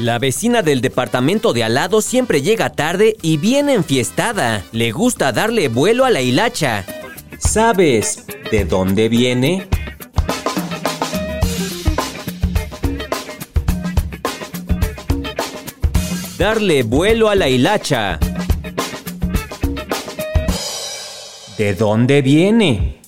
La vecina del departamento de al siempre llega tarde y viene enfiestada. Le gusta darle vuelo a la hilacha. ¿Sabes de dónde viene? Darle vuelo a la hilacha. ¿De dónde viene?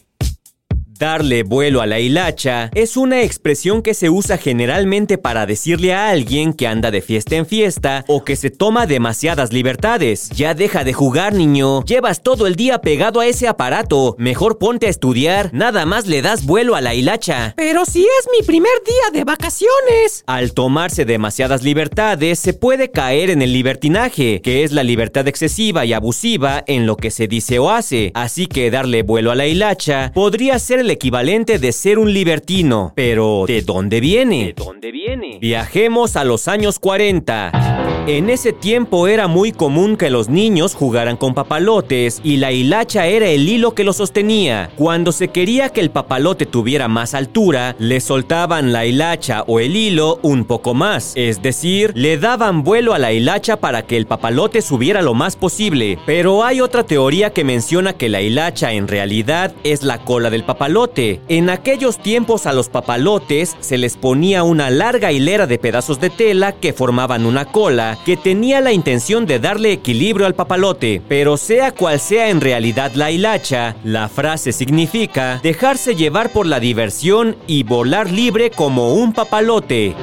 Darle vuelo a la hilacha es una expresión que se usa generalmente para decirle a alguien que anda de fiesta en fiesta o que se toma demasiadas libertades. Ya deja de jugar, niño. Llevas todo el día pegado a ese aparato. Mejor ponte a estudiar. Nada más le das vuelo a la hilacha. Pero si es mi primer día de vacaciones. Al tomarse demasiadas libertades, se puede caer en el libertinaje, que es la libertad excesiva y abusiva en lo que se dice o hace. Así que darle vuelo a la hilacha podría ser el equivalente de ser un libertino. Pero, ¿de dónde viene? ¿De dónde viene? Viajemos a los años 40. En ese tiempo era muy común que los niños jugaran con papalotes y la hilacha era el hilo que lo sostenía. Cuando se quería que el papalote tuviera más altura, le soltaban la hilacha o el hilo un poco más. Es decir, le daban vuelo a la hilacha para que el papalote subiera lo más posible. Pero hay otra teoría que menciona que la hilacha en realidad es la cola del papalote. En aquellos tiempos a los papalotes se les ponía una larga hilera de pedazos de tela que formaban una cola que tenía la intención de darle equilibrio al papalote, pero sea cual sea en realidad la hilacha, la frase significa dejarse llevar por la diversión y volar libre como un papalote.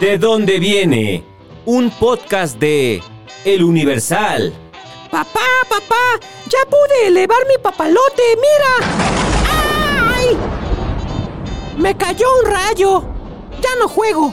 ¿De dónde viene? Un podcast de El Universal. Papá, papá, ya pude elevar mi papalote, mira. ¡Ay! Me cayó un rayo. Ya no juego.